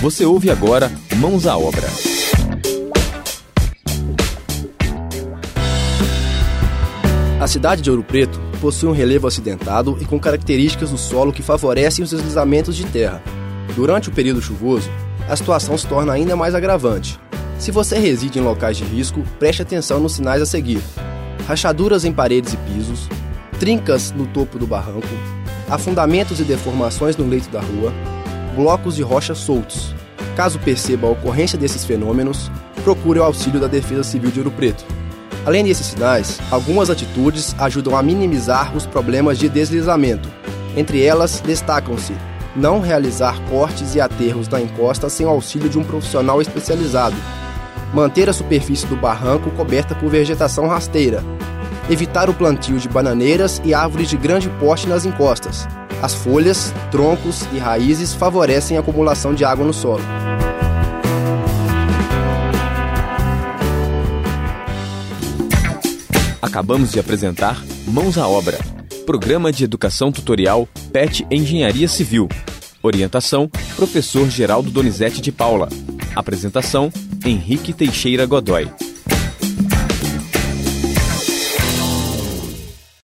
Você ouve agora Mãos à Obra. A cidade de Ouro Preto possui um relevo acidentado e com características do solo que favorecem os deslizamentos de terra. Durante o período chuvoso, a situação se torna ainda mais agravante. Se você reside em locais de risco, preste atenção nos sinais a seguir: rachaduras em paredes e pisos, trincas no topo do barranco, afundamentos e deformações no leito da rua, blocos de rocha soltos. Caso perceba a ocorrência desses fenômenos, procure o auxílio da Defesa Civil de Ouro Preto. Além desses sinais, algumas atitudes ajudam a minimizar os problemas de deslizamento. Entre elas, destacam-se não realizar cortes e aterros na encosta sem o auxílio de um profissional especializado, manter a superfície do barranco coberta por vegetação rasteira, evitar o plantio de bananeiras e árvores de grande porte nas encostas. As folhas, troncos e raízes favorecem a acumulação de água no solo. Acabamos de apresentar Mãos à Obra, programa de educação tutorial PET Engenharia Civil. Orientação: Professor Geraldo Donizete de Paula. Apresentação: Henrique Teixeira Godoy.